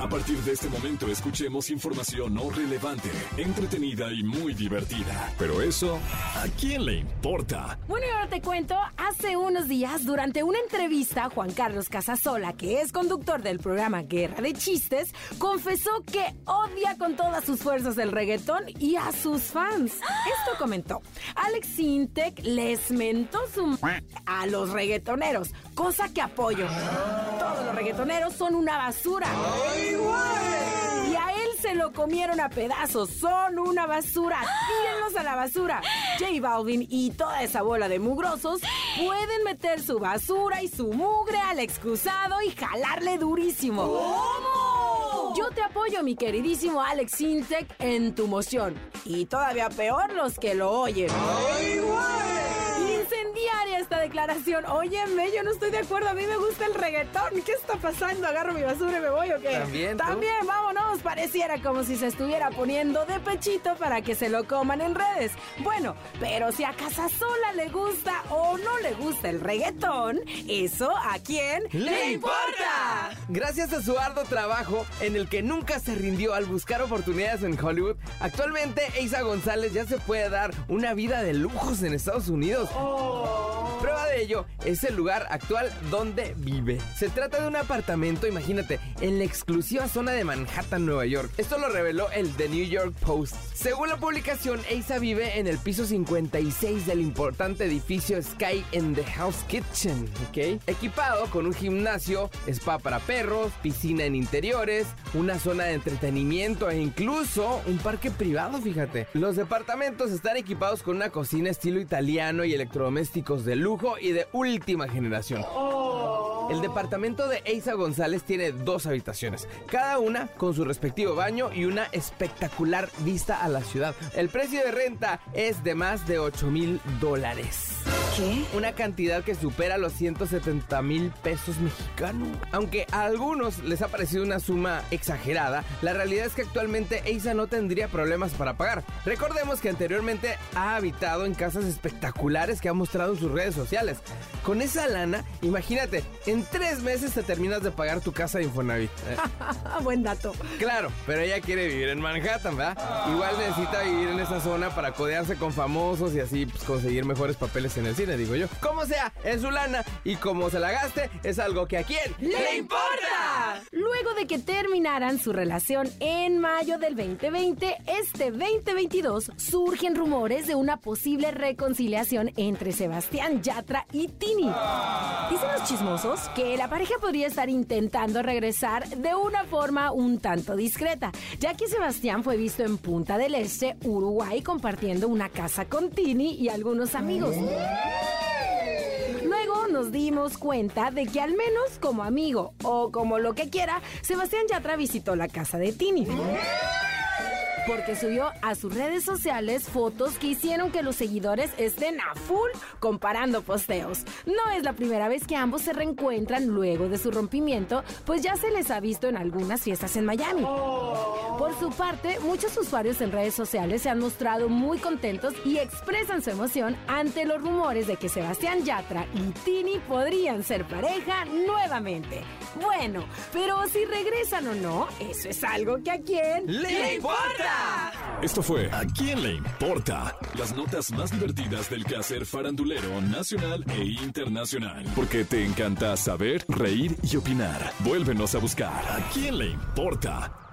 A partir de este momento escuchemos información no relevante, entretenida y muy divertida. Pero eso, ¿a quién le importa? Bueno, y ahora te cuento, hace unos días, durante una entrevista, Juan Carlos Casasola, que es conductor del programa Guerra de Chistes, confesó que odia con todas sus fuerzas el reggaetón y a sus fans. Esto comentó. Alex Sintek les mentó su a los reggaetoneros, cosa que apoyo. Todos los reggaetoneros son una basura. Y a él se lo comieron a pedazos. Son una basura. Tírenlos a la basura. J Balvin y toda esa bola de mugrosos pueden meter su basura y su mugre al excusado y jalarle durísimo. ¿Cómo? Yo te apoyo, mi queridísimo Alex Sintek, en tu moción. Y todavía peor los que lo oyen. Incendiaria esta declaración. Óyeme, yo no estoy de acuerdo. A mí me gusta el reggaetón. ¿Qué está pasando? ¿Agarro mi basura y me voy o qué? ¿También tú? También, vámonos. Pareciera como si se estuviera poniendo de pechito para que se lo coman en redes. Bueno, pero si a Casasola le gusta o no le gusta el reggaetón, ¿eso a quién le importa? Gracias a su arduo trabajo, en el que nunca se rindió al buscar oportunidades en Hollywood, actualmente Eiza González ya se puede dar una vida de lujos en Estados Unidos. Prueba de ello es el lugar actual donde vive. Se trata de un apartamento, imagínate, en la exclusiva zona de Manhattan, Nueva York. Esto lo reveló el The New York Post. Según la publicación, Eiza vive en el piso 56 del importante edificio Sky in the House Kitchen, ¿ok? Equipado con un gimnasio, spa para perros, piscina en interiores, una zona de entretenimiento e incluso un parque privado, fíjate. Los departamentos están equipados con una cocina estilo italiano y electrodomésticos de lujo y de última generación. El departamento de Eiza González tiene dos habitaciones, cada una con su respectivo baño y una espectacular vista a la ciudad. El precio de renta es de más de 8 mil dólares. ¿Qué? Una cantidad que supera los 170 mil pesos mexicanos. Aunque a algunos les ha parecido una suma exagerada, la realidad es que actualmente Eiza no tendría problemas para pagar. Recordemos que anteriormente ha habitado en casas espectaculares que ha mostrado en sus redes sociales. Con esa lana, imagínate, en tres meses te terminas de pagar tu casa de Infonavit. Buen dato. Claro, pero ella quiere vivir en Manhattan, ¿verdad? Igual necesita vivir en esa zona para codearse con famosos y así pues, conseguir mejores papeles en el cine, digo yo. Como sea, es su lana y como se la gaste, es algo que a quién ¡Le importa! Luego de que terminaran su relación en mayo del 2020, este 2022 surgen rumores de una posible reconciliación entre Sebastián Yatra y Tini. Dicen los chismosos que la pareja podría estar intentando regresar de una forma un tanto discreta, ya que Sebastián fue visto en Punta del Este, Uruguay, compartiendo una casa con Tini y algunos amigos. Nos dimos cuenta de que al menos como amigo o como lo que quiera, Sebastián Yatra visitó la casa de Tini. Porque subió a sus redes sociales fotos que hicieron que los seguidores estén a full comparando posteos. No es la primera vez que ambos se reencuentran luego de su rompimiento, pues ya se les ha visto en algunas fiestas en Miami. Por su parte, muchos usuarios en redes sociales se han mostrado muy contentos y expresan su emoción ante los rumores de que Sebastián Yatra y Tini podrían ser pareja nuevamente. Bueno, pero si regresan o no, eso es algo que a quién ¡Le importa! Esto fue ¿A quién le importa? Las notas más divertidas del quehacer farandulero nacional e internacional. Porque te encanta saber, reír y opinar. Vuélvenos a buscar ¿A quién le importa?